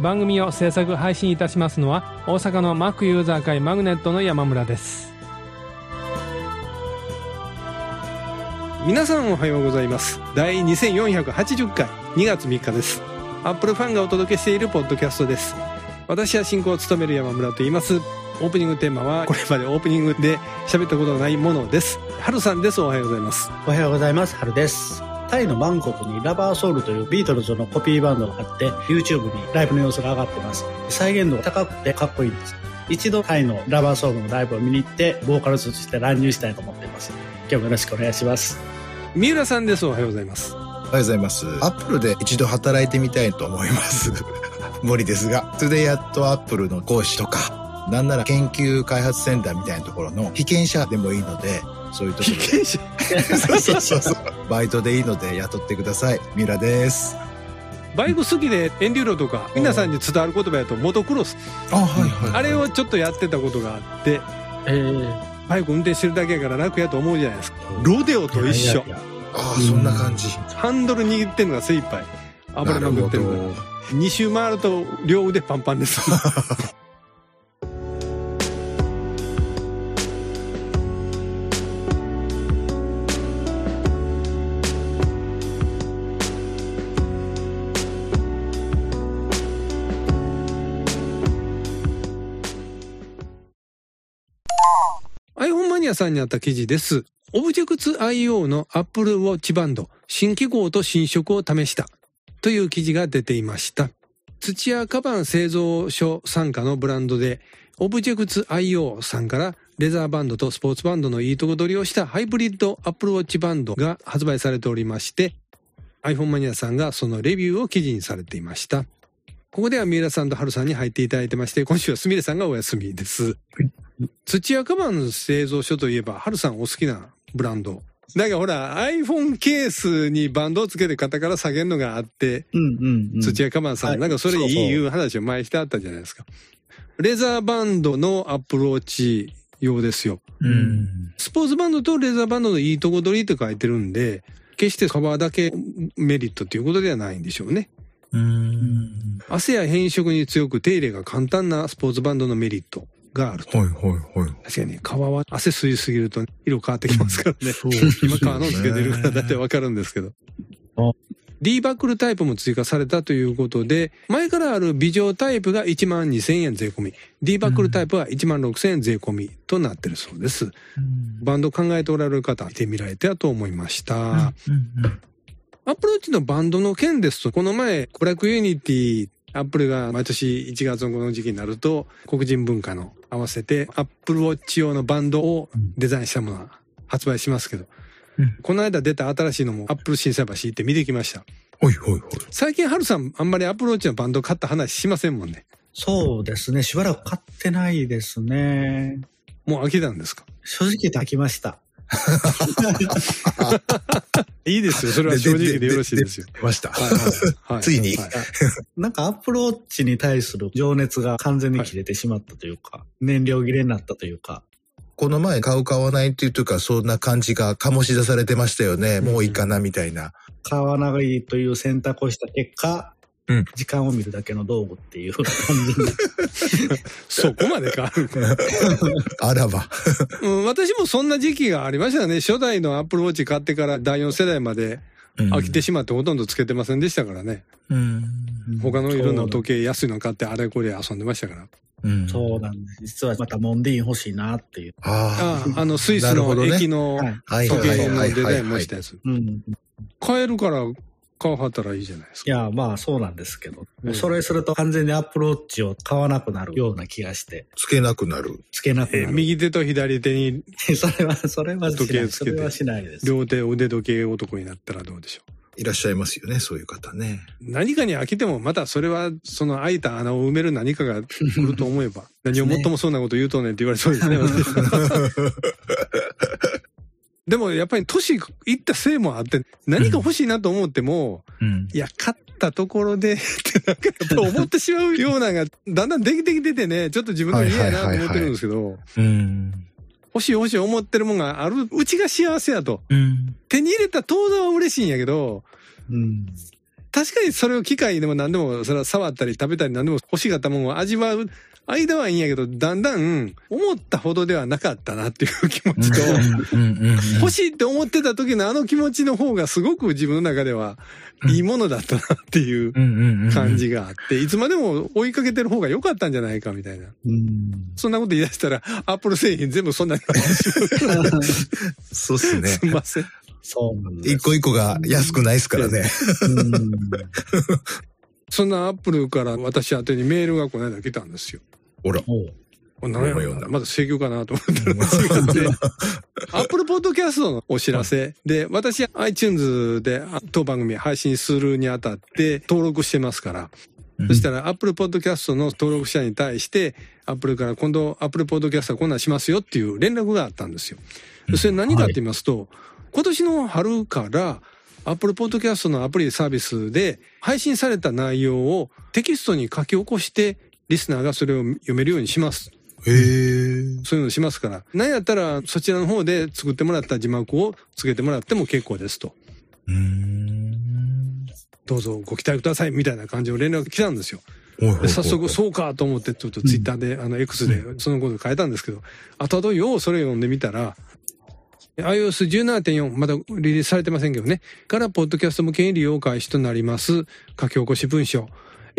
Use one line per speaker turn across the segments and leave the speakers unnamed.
番組を制作配信いたしますのは大阪の Mac ユーザー会マグネットの山村です。皆さんおはようございます。第2480回2月3日です。アップルファンがお届けしているポッドキャストです。私は進行を務める山村と言います。オープニングテーマはこれまでオープニングで喋ったことのないものです。春さんです。おはようございます。
おはようございます。春です。タイのバンコクにラバーソウルというビートルズのコピーバンドがあって YouTube にライブの様子が上がってます。再現度が高くてかっこいいんです。一度タイのラバーソウルのライブを見に行ってボーカルとして乱入したいと思っています。今日もよろしくお願いします。
三浦さんですおはようございます
おはようございます。アップルで一度働いてみたいと思います。無理ですが、それでやっとアップルの講師とか、なんなら研究開発センターみたいなところの被験者でもいいので、そういうところで。
被験者
そうそうそうそう。バイトでいいので雇ってください。ミラです。
バイク好きでエンデューロとか皆さんに伝わる言葉やとモトクロス
あ、はいはい。
あれをちょっとやってたことがあって
えー、
バイク運転してるだけやから楽やと思うじゃないですかロデオと一緒
いやいやいや
ああ、そんな感じ。
ハンドル握ってるのが精一杯暴れまくってるから
なるほ
2周回ると両腕パンパンです さんにあった記事です。オブジェクツ IO の Apple Watch バンド新機構と新色を試したという記事が出ていました。土屋カバン製造所傘下のブランドで、オブジェクツ IO さんからレザーバンドとスポーツバンドのいいとこ取りをしたハイブリッドアップルウォッチバンドが発売されておりまして、iPhone マニアさんがそのレビューを記事にされていました。ここでは三浦さんと春さんに入っていただいてまして、今週はすみれさんがお休みです。土屋カバン製造所といえば、春さんお好きなブランド。だからほら、iPhone ケースにバンドをつけて肩から下げるのがあって、
うんうんうん。
土屋カバンさん、
はい
なんかそれいいいう話を前してあったじゃないですか。レザーバンドのアップローチ用ですよ。
うん。
スポーツバンドとレザーバンドのいいとこ取りって書いてるんで、決してカバーだけメリットっていうことではないんでしょうね。
うん。
汗や変色に強く手入れが簡単なスポーツバンドのメリットがあると。
はいはいはい。
確かに、革は汗吸いすぎると色変わってきますからね。
そう
今革のつけてるからだってわかるんですけど
あ。
D バックルタイプも追加されたということで、前からある微乗タイプが1万2000円税込み、D バックルタイプは1万6000円税込みとなってるそうです。バンド考えておられる方、見てみられてはと思いました。アップルウォッチのバンドの件ですと、この前、 Black Unity、アップルが毎年1月のこの時期になると、黒人文化の合わせて、アップルウォッチ用のバンドをデザインしたものが発売しますけど、
うん
この間出た新しいのもアップル心斎橋行って見てきました。
ほいほいほい。
最近、ハルさん、あんまりアップルウォッチのバンド買った話しませんもんね。
そうですね。しばらく買ってないですね。
もう飽きたんですか？
正直言って飽きました。
いいですよ。それは正直でよろしいですよ。
出ました。ついに
はい
なんかアップルウォッチに対する情熱が完全に切れてしまったというか、燃料切れになったというか、
この前買う買わないっていうとか、そんな感じが醸し出されてましたよね。もういいかなみたいな。
買わないという選択をした結果、
うん
時間を見るだけの道具っていう 感じに。
そこまで変わる。
あらば。
うん、私もそんな時期がありましたね。初代のアップルウォッチ買ってから第4世代まで飽きてしまってほとんどつけてませんでしたからね。
うん。
他のいろんな時計安いの買ってあれこれ遊んでましたから。
うん。
そうなんです。実はまたモンディーン欲しいなっていう。
あ
ああ、あのスイスの
なるほどね
駅の時計のデザインもしたやつ。
うん。
買えるから買わはったらいいじゃないですか？
いや、まあそうなんですけど、もうそれすると完全にアップルウォッチを買わなくなるような気がして、
つけなくなる。
つけなく
え
なる。
右手と左手に
それは、それは。
時計つけて
それはしないです。
両手腕時計男になったらどうでしょ
いらっしゃいますよね、そういう方ね。
何かに飽きても、またそれは、その空いた穴を埋める何かが来ると思えば、何をもっともそうなこと言うとんねんって言われそうですね。でもやっぱり年いったせいもあって、何か欲しいなと思っても、
うん。
いや、買ったところで、ってなんかやっぱ思ってしまうようなのが、だんだんできてきててね、ちょっと自分の嫌やなと思ってるんですけど、
うん。
欲しい欲しい思ってるもんがあるうちが幸せやと。
うん。
手に入れた当然は嬉しいんやけど、
うん。
確かにそれを機械でも何でも、それは触ったり食べたり何でも欲しがったものを味わう間はいいんやけど、だんだん思ったほどではなかったなっていう気持ちと、欲しいって思ってた時のあの気持ちの方がすごく自分の中ではいいものだったなっていう感じがあって、いつまでも追いかけてる方が良かったんじゃないかみたいな。
うん。
そんなこと言い出したら、アップル製品全部そんなに。
そうっすね
す。いません。
そうなんです。
一個一個が安くないですからね。
うん。
そんなアップルから私宛てにメールがこの間来たんですよ。
ほら。
何やろな。まだ請求かなと思ったら違って、アップルポッドキャストのお知らせ。で、私 iTunes で当番組配信するにあたって登録してますから、そしたら Apple Podcast の登録者に対して、Apple から今度 Apple Podcast はこんなんしますよっていう連絡があったんですよ。それ何かって言いますと、今年の春から、Apple Podcast のアプリサービスで配信された内容をテキストに書き起こして、リスナーがそれを読めるようにします。
へえ。
そういうのしますから。なんやったらそちらの方で作ってもらった字幕をつけてもらっても結構ですと。
うん。
どうぞご期待くださいみたいな感じの連絡が来たんですよ。早速そうかと思ってちょっとツイッターで、あの X でそのこと書いたんですけど、後々ようそれ読んでみたら、iOS17.4 まだリリースされてませんけどね。から、ポッドキャスト向けに利用開始となります。書き起こし文章。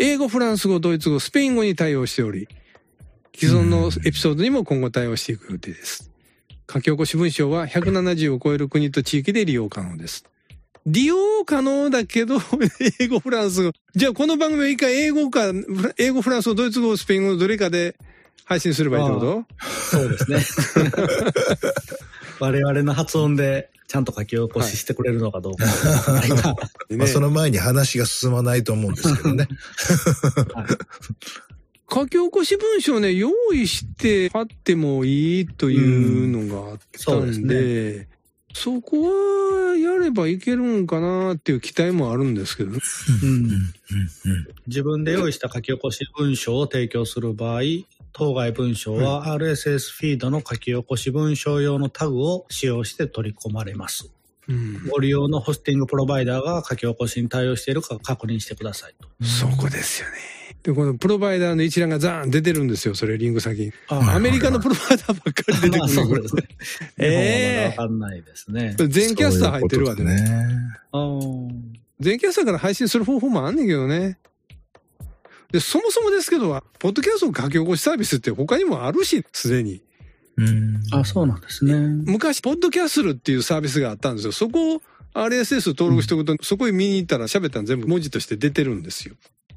英語、フランス語、ドイツ語、スペイン語に対応しており、既存のエピソードにも今後対応していく予定です。書き起こし文章は170を超える国と地域で利用可能です。利用可能だけど、英語、フランス語。じゃあこの番組は一回英語か、英語、フランス語、ドイツ語、スペイン語どれかで配信すればいいってこと？
そうですね。我々の発音でちゃんと書き起こししてくれるのかどうか。は い
まあ、その前に話が進まないと思うんですけどね。
書き起こし文章ね、用意して貼ってもいいというのがあった
そうです
んで、そこはやればいけるんかなっていう期待もあるんですけどね。
うん自分で用意した書き起こし文章を提供する場合、当該文章は RSS フィードの書き起こし文章用のタグを使用して取り込まれます。
うん、
ご利用のホスティングプロバイダーが書き起こしに対応しているか確認してくださいと。
そこですよね。で、このプロバイダーの一覧がザーン出てるんですよ、それリンク先アメリカのプロバイダーばっかり出てくる
そ
ねこれ
うですね。
ええ
日本はまだわかんないですね。
全キャスター入ってるわけね。全キャスターから配信する方法もあんねんけどね。で、そもそもですけど、ポッドキャストの書き起こしサービスって他にもあるし、すでに。
うん。
あ、そうなんですね。
昔、ポッドキャスルっていうサービスがあったんですよ。そこを RSS 登録しておくと、そこに見に行ったら喋ったの全部文字として出てるんですよ。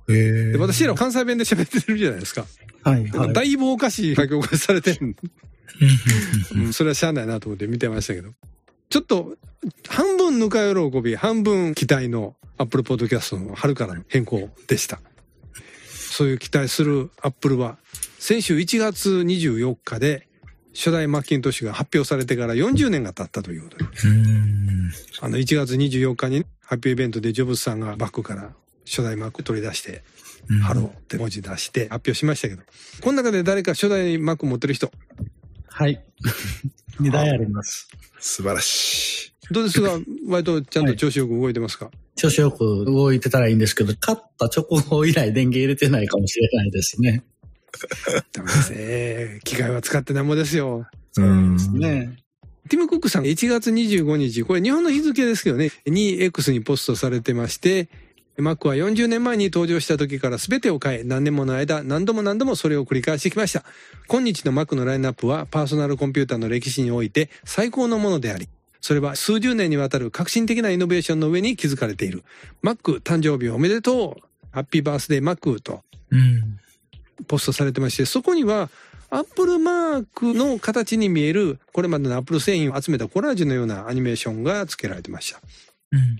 へ。
私ら関西弁で喋ってるじゃないですか。
はい、はい。
だいぶおかしい書き起こしされてる。うん、それはしゃあないなと思って見てましたけど。ちょっと、半分ぬか喜び、半分期待の Apple Podcast の春からの変更でした。そういう期待する Apple は、先週1月24日で、初代マッキントッシュが発表されてから40年が経ったということで、
うん。
あの1月24日に発表イベントでジョブズさんがバッグから初代マック取り出して、ハローって文字出して発表しましたけど、この中で誰か初代マック持ってる人、
はい。2台あります。
素晴らしい。
どうですか？割とちゃんと調子よく動いてますか、
調子よく動いてたらいいんですけど、買った直後以来電源入れてないかもしれないですね。
ダメですね。機械は使ってなんぼですよ。
うん。
ね
ティム・クックさん1月25日、これ日本の日付ですけどね、に X にポストされてまして、Mac は40年前に登場した時から全てを変え、何年もの間、何度も何度もそれを繰り返してきました。今日の Mac のラインナップはパーソナルコンピューターの歴史において最高のものであり、それは数十年にわたる革新的なイノベーションの上に築かれている。Mac 誕生日おめでとうハッピーバースデー Mac と
うん。
ポストされてまして、そこには、アップルマークの形に見える、これまでのアップル製品を集めたコラージュのようなアニメーションが付けられてました。
うん。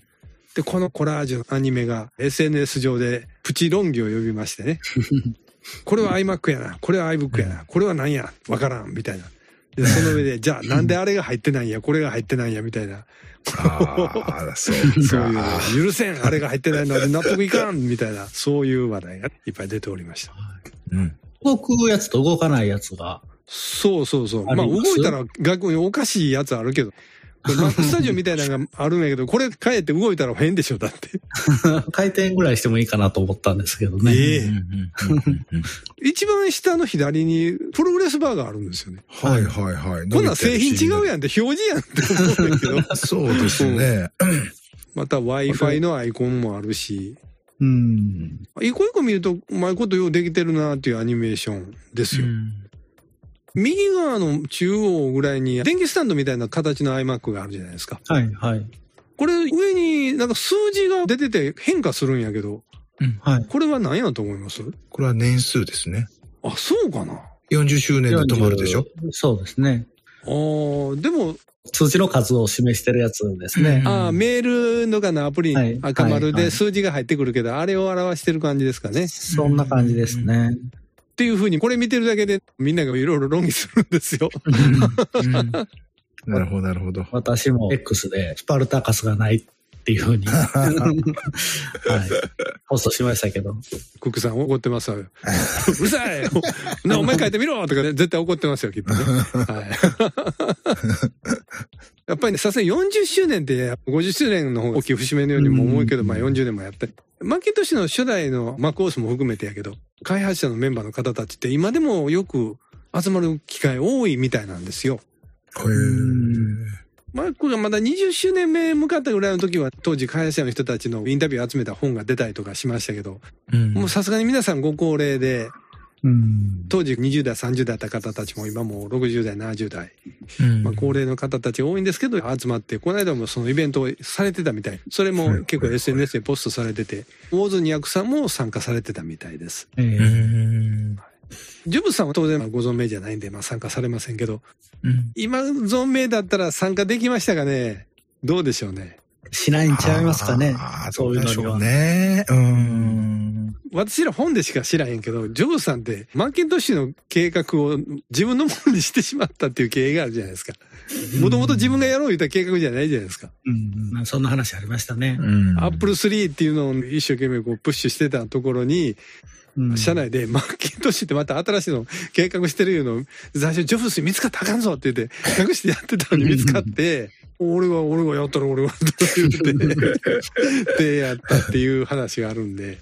で、このコラージュのアニメが SNS 上でプチ論議を呼びましてね。これは iMac やな。これは iBook やな。これは何やわからん。みたいな。で、その上で、じゃあなんであれが入ってないんや、これが入ってないんや、みたいな。
ああ、そう
そういう。許せん、あれが入ってないので納得いかん、みたいな、そういう話題がいっぱい出ておりました。
うん。
動くやつと動かないやつが。
そうそうそう。まあ動いたら逆におかしいやつあるけど。マックスタジオみたいなのがあるんやけど、これ帰って動いたら変でしょ、だって。
回転ぐらいしてもいいかなと思ったんですけどね。
ええ
うんうんうんうん
一番下の左にプログレスバーがあるんですよね。
はいはいはい。
こんなん製品違うやんって表示やんって思うんだけど。
そうですね。
また Wi-Fi のアイコンもあるし、
うん。
一個一個見るとうまいことようできてるなっていうアニメーションですよ。右側の中央ぐらいに電気スタンドみたいな形の iMac があるじゃないですか。
はい、はい。
これ上になんか数字が出てて変化するんやけど、
はい。
これは何やと思います？
これは年数ですね。
あ、そうかな
？40周年で止まるでしょ
？40そうですね。
あーでも、
通知の数を示してるやつですね。
あーメールのかのアプリ赤丸
はいはい
で数字が入ってくるけど、あれを表してる感じですかね。
そんな感じですね。
っていうふうに、これ見てるだけでみんながいろいろ論議するんですよ。
なるほど、なるほど。
私も X でスパルタカスがないっていうふうに、はい、ポストしましたけど。
クックさん怒ってますわよ。うるさいなお前書いてみろとかね、絶対怒ってますよ、きっとね。はい。やっぱりね、さすがに40周年って50周年の方が大きい節目のようにも思うけど、まあ40年もやって。マッキントッシュの初代のマクオースも含めてやけど、開発者のメンバーの方たちって今でもよく集まる機会多いみたいなんですよ。
へー
マックがまだ20周年目向かったぐらいの時は、当時開発者の人たちのインタビューを集めた本が出たりとかしましたけど、もうさすがに皆さんご高齢で、
うん。
当時20代、30代だった方たちも今もう60代、70代、まあ、高齢の方たちが多いんですけど、集まって、この間もそのイベントをされてたみたい。それも結構 SNS でポストされてて、ウォーズ200さんも参加されてたみたいです。
ええ
ジョブズさんは当然ご存命じゃないんで、まあ参加されませんけど、今存命だったら参加できましたかね？どうでしょうね？
しないんちゃいますかね？そういうのには
どうでしょう。ね。うん。
私ら本でしか知らへんけど、ジョブズさんってマッキントッシュの計画を自分のものにしてしまったっていう経緯があるじゃないですか。もともと自分がやろう言った計画じゃないじゃないですか。
うんうんそんな話ありましたね。
うん
アップル3っていうのを一生懸命こうプッシュしてたところに、
うん
社内でマッキントッシュってまた新しいの計画してるいうのを最初ジョブズに見つかったらあかんぞって言って隠してやってたのに見つかって、俺が俺がやったら俺がと言って、でやったっていう話があるんで。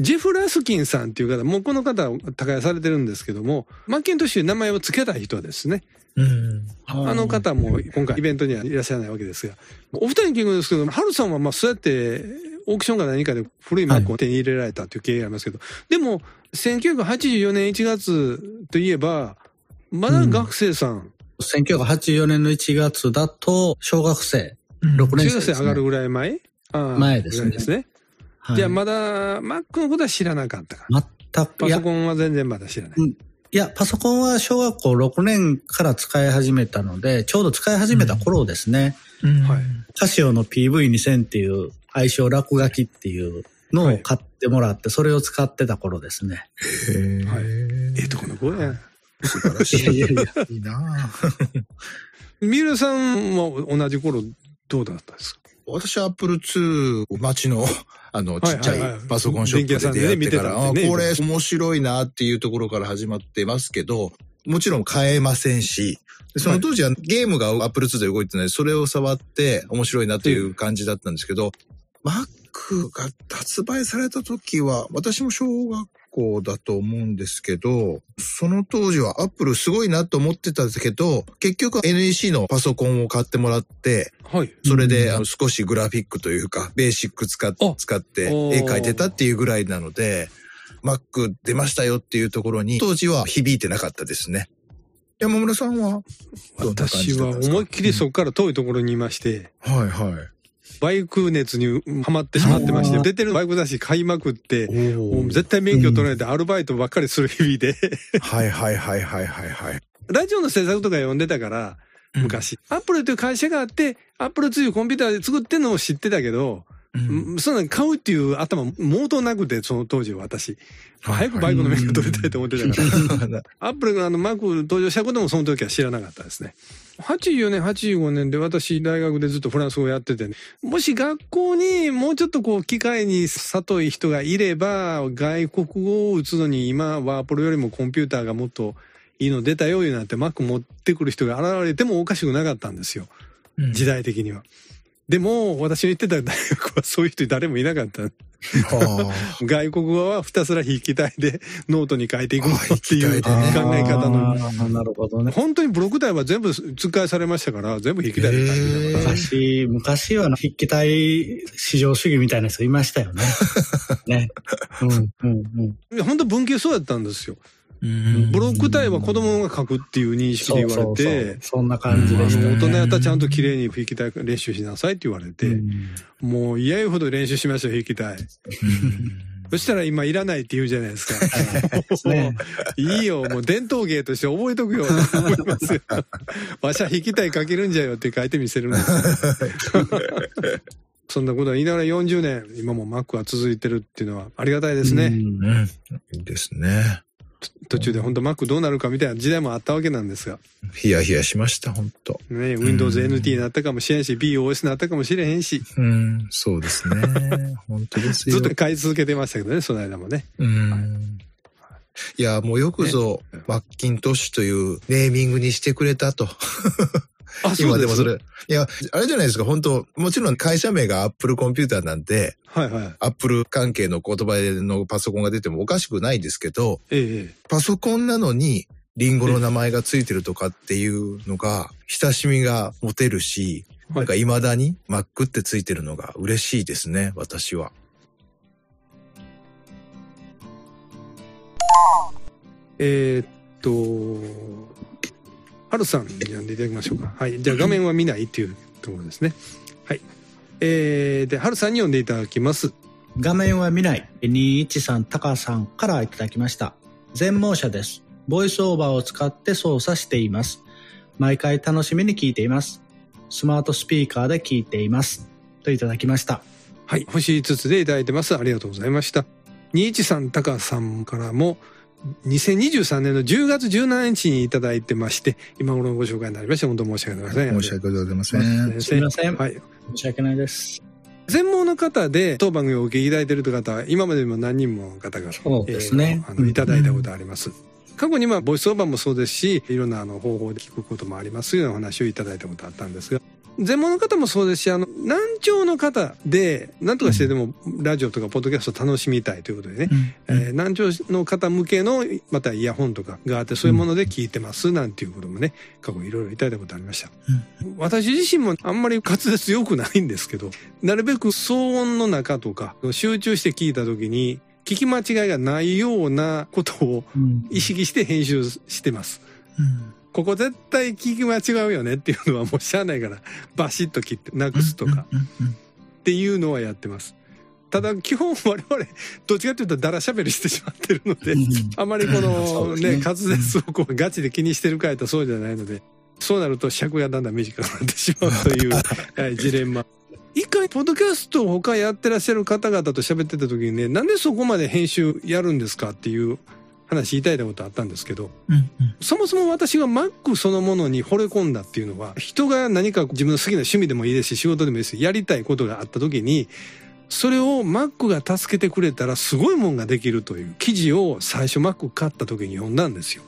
ジェフ・ラスキンさんっていう方、もうこの方は高屋されてるんですけども、マッキントッシュに名前を付けた人ですね。
うん。
あの方も今回イベントにはいらっしゃらないわけですが、お二人に聞くんですけど、ハルさんはまあそうやってオークションか何かで古いマックを手に入れられたという経緯がありますけど、でも1984年1月といえば、まだ学生さん、
1984年の1月だと、小学生、6
中学
年生です、ね。
生上がるぐらい前？
前ですね
ですね。
はい
じゃあまだマックのことは知らなかったか。
全く、いや
パソ、コンは全然まだ知らない。
いや、パソコンは小学校6年から使い始めたので、ちょうど使い始めた頃ですね。
はい。
カシオの PV2000 っていう愛称落書きっていうのを買ってもらって、それを使ってた頃ですね。
へー
はいええとこの子や。
素晴らしい。
いやいやいや
いいな
三浦 さんは同じ頃どうだったですか？
私はアップル2、街の、あの、ちっちゃいパソコンショップで出会ってから、これ面白いなっていうところから始まってますけど、もちろん買えませんし、でその当時はゲームがアップル2で動いてない、それを触って面白いなという感じだったんですけど、Mac が発売された時は、私も小学校だと思うんですけど、その当時はアップルすごいなと思ってたんですけど、結局 NEC のパソコンを買ってもらって、
はい。
それで、あの少しグラフィックというか、ベーシック使使って絵描いてたっていうぐらいなので、Mac 出ましたよっていうところに、当時は響いてなかったですね。山村さんは
私は思いっきりそこから遠いところにいまして、
はいはい。
バイク熱にハマってしまってまして、出てるバイク雑誌買いまくって、も
お
う絶対免許取られてアルバイトばっかりする日々で、
はいはいはいはいはいはい。
ラジオの制作とか読んでたから、昔。アップルという会社があって、アップルというコンピューターで作ってんのも知ってたけど、
うん
そんなに買うっていう頭、毛頭なくて、その当時は私。早くバイクの免許取りたいと思ってたから。アップルがあのマーク登場したこともその時は知らなかったですね。84年、85年で私大学でずっとフランス語やっててね、もし学校にもうちょっとこう機会に里い人がいれば、外国語を打つのに今ワープロよりもコンピューターがもっといいの出たよいうなって Mac 持ってくる人が現れてもおかしくなかったんですよ。
うん
時代的には。でも、私の行ってた大学はそういう人誰もいなかった。外国語はひたすら筆記体でノートに書いていくのっていう考え方の。
なるほどね。
本当にブロック体は全部使いされましたから、全部筆記体で書いてたから。
昔、昔は筆記体至上主義みたいな人いましたよね。ね。うん、うん、うん。
本当文系そうやったんですよ。
うん
ブロック体は子供が書くっていう認識で言われ
そうそう
て、
そうそんな感じでしたね。
あの大人やったらちゃんと綺麗に筆記体練習しなさいって言われて、
うん
もう嫌いうほど練習しましたよ、筆記体。そしたら今いらないって言うじゃないですか。
ね
いいよ、もう伝統芸として覚えとくよ、と思いますよ。わしは引きたい書けるんじゃよって書いてみせるんですよ。そんなことは言いながら40年、今も Mac は続いてるっていうのはありがたいですね。
うん
うん
いいですね。
途中で本当 Mac どうなるかみたいな時代もあったわけなんですが。
ヒヤヒヤしました、本当
ね、Windows NT になったかもしれんし、BOS になったかもしれへんし、
うん、そうですね。本当ですよ。
ずっと買い続けてましたけどね、その間もね。
うん。いや、もうよくぞ、マッキントッシュというネーミングにしてくれたと。
あ、
今でもそれ。いや、あれじゃないですか、本当もちろん会社名がアップルコンピューターなんで、
はいはい。
アップル関係の言葉のパソコンが出てもおかしくないですけど、
ええ。
パソコンなのにリンゴの名前がついてるとかっていうのが、親しみが持てるし、
は
ないんか未だに Mac ってついてるのが嬉しいですね、私は。
えーっと、はるさんに読んでいただきましょうか。はい。じゃあ画面は見ないっていうところですね。はい。えー、で、はるさんに読んでいただきます。
画面は見ない。213タカさんからいただきました。全盲者です。ボイスオーバーを使って操作しています。毎回楽しみに聞いています。スマートスピーカーで聞いています。といただきました。
はい。星5つでいただいてます。ありがとうございました。213タカさんからも、2023年の10月17日にいただいてまして、今頃のご紹介になりまして、本当申し訳ございません。
申し訳ございません。
先
すみません
はい。
申し訳ないです。
全盲の方で当番組をお聞きいただいているという方は今までにも何人もの方が
そうですね
えーあのいただいたことあります。過去にまあボイスオーバーもそうですしいろんなあの方法で聞くこともありますようなお話をいただいたことあったんですが全盲の方もそうですしあの難聴の方で何とかしてでもラジオとかポッドキャストを楽しみたいということでね、えー難聴の方向けのまたイヤホンとかがあってそういうもので聞いてますなんていうこともね過去いろいろいただいたことありました。私自身もあんまり滑舌良くないんですけど、なるべく騒音の中とか、集中して聞いた時に、聞き間違いがないようなことを
うん。
意識して編集してます。ここ絶対聞き間違うよねっていうのはもうしゃあないから、バシッと切ってなくすとかっていうのはやってます。ただ基本我々、どっちかというとだらしゃべりしてしまってるので、あまりこ
そ
の
ね
ね、滑舌をこうガチで気にしてるかいとそうじゃないので、そうなると尺がだんだん短くなってしまうという、はい、ジレンマ。一回、ポッドキャストを他やってらっしゃる方々と喋ってた時にね、なんでそこまで編集やるんですかっていう話言いたいたことあったんですけど、そもそも私が Mac そのものに惚れ込んだっていうのは、人が何か自分の好きな趣味でもいいですし、仕事でもいいですし、やりたいことがあった時に、それを Mac が助けてくれたらすごいもんができるという記事を最初 Mac 買った時に読んだんですよ。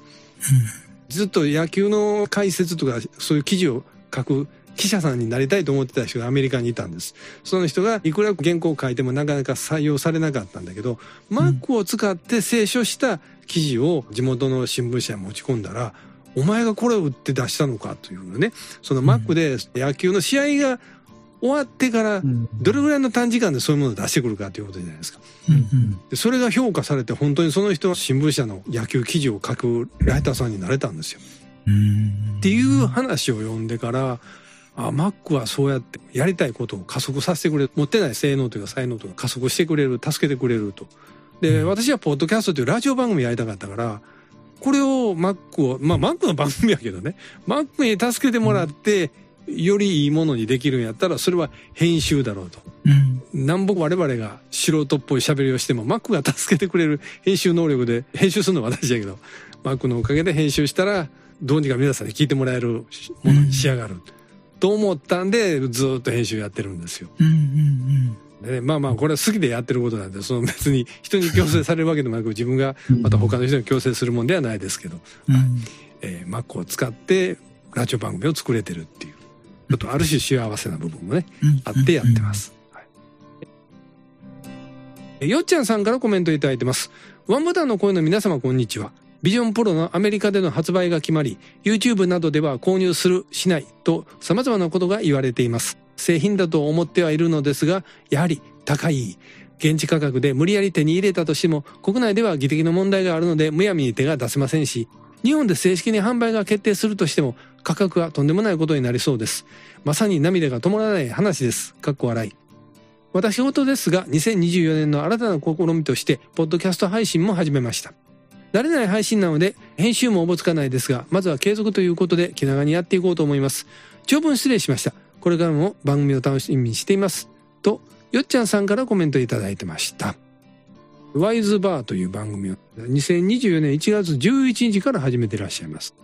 ずっと野球の解説とかそういう記事を書く記者さんになりたいと思ってた人がアメリカにいたんです。その人がいくら原稿を書いてもなかなか採用されなかったんだけど、Mac を使って清書した記事を地元の新聞社に持ち込んだら、お前がこれを売って出したのかというのね、その Mac で野球の試合が終わってから
うん
どれぐらいの短時間でそういうものを出してくるかということじゃないですか。
うん
でそれが評価されて本当にその人は新聞社の野球記事を書くライターさんになれたんですよ。
うん
っていう話を読んでから、あ、Mac はそうやってやりたいことを加速させてくれる。持ってない性能というか才能とか加速してくれる、助けてくれると。で、私はポッドキャストというラジオ番組やりたかったから、これを Mac を、まあ Mac の番組やけどね、Mac に助けてもらって、よりいいものにできるんやったらそれは編集だろうと。
うん。
なんぼ我々が素人っぽい喋りをしても Mac が助けてくれる編集能力で編集するのは私だけど Mac のおかげで編集したらどうにか皆さんに聞いてもらえるものに仕上がる、と思ったんでずっと編集やってるんですよ。
うん。うん。
でね、まあまあこれは好きでやってることなんでその別に人に強制されるわけでもなく自分がまた他の人に強制するもんではないですけど、
うん。
えー、Mac を使ってラジオ番組を作れてるっていうちょっとある種幸せな部分もね
うん。
あってやってま。す。はいえよっちゃんさんからコメントいただいてます。ワンボタンの声の皆様こんにちは。ビジョンプロのアメリカでの発売が決まり、YouTube などでは購入する、しないと様々なことが言われています。製品だと思ってはいるのですが、やはり高い。現地価格で無理やり手に入れたとしても、国内では技的な問題があるので、むやみに手が出せませんし、日本で正式に販売が決定するとしても、価格はとんでもないことになりそうです。まさに涙が止まらない話です。かっこ笑い。私事ですが、2024年の新たな試みとして、ポッドキャスト配信も始めました。慣れない配信なので、編集もおぼつかないですが、まずは継続ということで気長にやっていこうと思います。長文失礼しました。これからも番組を楽しみにしています。と、よっちゃんさんからコメントいただいてました。ワイズバーという番組を2024年1月11日から始めていらっしゃいます。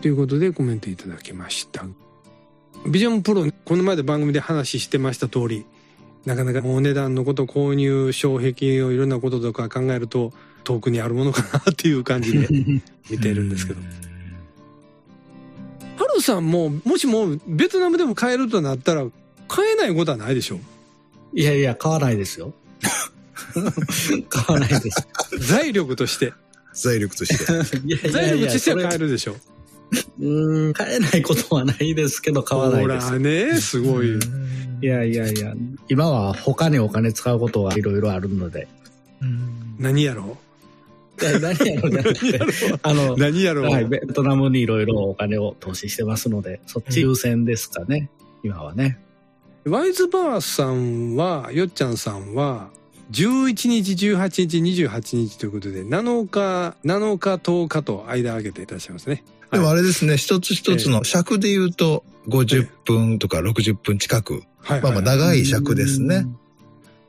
ということでコメントいただきました。ビジョンプロ、この前で番組で話してました通り、なかなかお値段のこと、購入、障壁をいろんなこととか考えると、遠くにあるものかなっていう感じで見てるんですけど。ハルさんも、もしもベトナムでも買えるとなったら、買えないことはないでしょ？
いやいや、買わないですよ。買わないです。
財力として。
財力として。
いやいや
財力としては買えるでしょ？
うーん、買えないことはないですけど、買わない
ほ
です
ら。ね、すごい。
いやいやいや、今は他にお金使うことがいろいろあるので。
うん。
何やろ？
いや、何やろうじゃなくて、あの
う、何やろう、
はい、ベトナムにいろいろお金を投資してますので、そっち優先ですかね、今はね。
ワイズバーさんは、よっちゃんさんは、11日、18日、28日ということで、7日、7日、10日と間空けていらっしゃいますね。
でもあれですね、一つ一つの尺で言うと、50分とか60分近く。
はい、
まあまあ
はい。
長い尺ですね。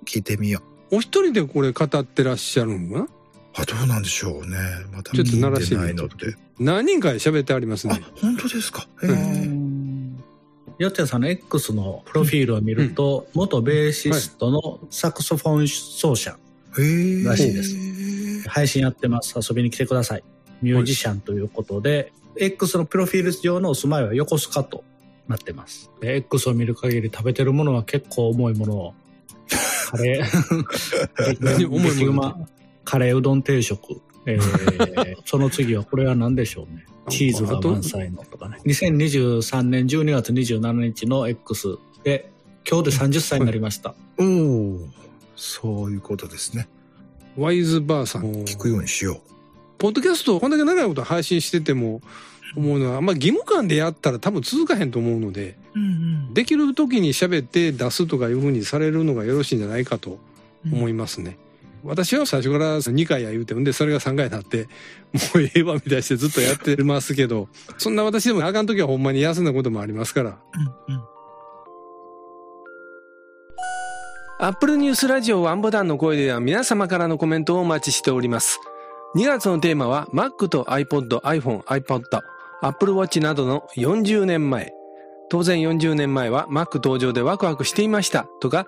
聞いてみよう。
お一人でこれ語ってらっしゃるのかな
あ、どうなんでしょうね。また
ちょっと鳴らしてみ
見
て
てないので。
何人かで喋ってあります
あ
ね。、
本当ですか？へ
う
え。
よっちゃんさんの X のプロフィールを見ると、元ベーシストのサクソフォン奏者、
へえ。
らしいです配信やってます。遊びに来てください。ミュージシャンということで、X のプロフィール上のお住まいは横須賀となってます。で X を見る限り食べてるものは結構重いものを、カレー、
何重いもの
カレーうどん定食。えー その次はこれは何でしょうね。チーズが満載のとかね。2023年12月27日の X で、今日で30歳になりました。
おお。そういうことですね。
ワイズバーさん。
聞くようにしよう。
ポッドキャストこんだけ長いこと配信してても思うのは、まあ義務感でやったら多分続かへんと思うので、
うん。
できる時に喋って出すとかいうふうにされるのがよろしいんじゃないかと思いますね。私は最初から2回や言うてんで、それが3回になって、もうええわみたいしてずっとやってますけど、そんな私でもあかん時はほんまに休んだこともありますから。
アップルニュースラジオワンボタンの声では皆様からのコメントをお待ちしております。2月のテーマは Mac と iPod、iPhone、iPod、Apple Watch などの40年前。当然40年前は Mac 登場でワクワクしていましたとか、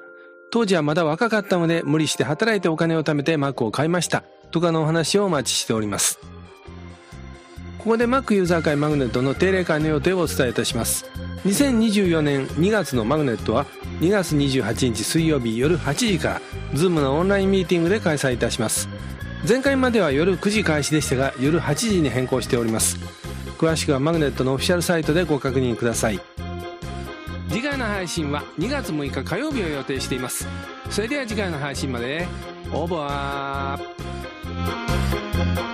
当時はまだ若かったので無理して働いてお金を貯めて Mac を買いましたとかのお話をお待ちしております。ここで Mac ユーザー会マグネットの定例会の予定をお伝えいたします。2024年2月のマグネットは2月28日水曜日夜8時から Zoom のオンラインミーティングで開催いたします前回までは夜9時開始でしたが夜8時に変更しております詳しくはマグネットのオフィシャルサイトでご確認ください次回の配信は2月6日火曜日を予定しています。それでは次回の配信まで。オーバー。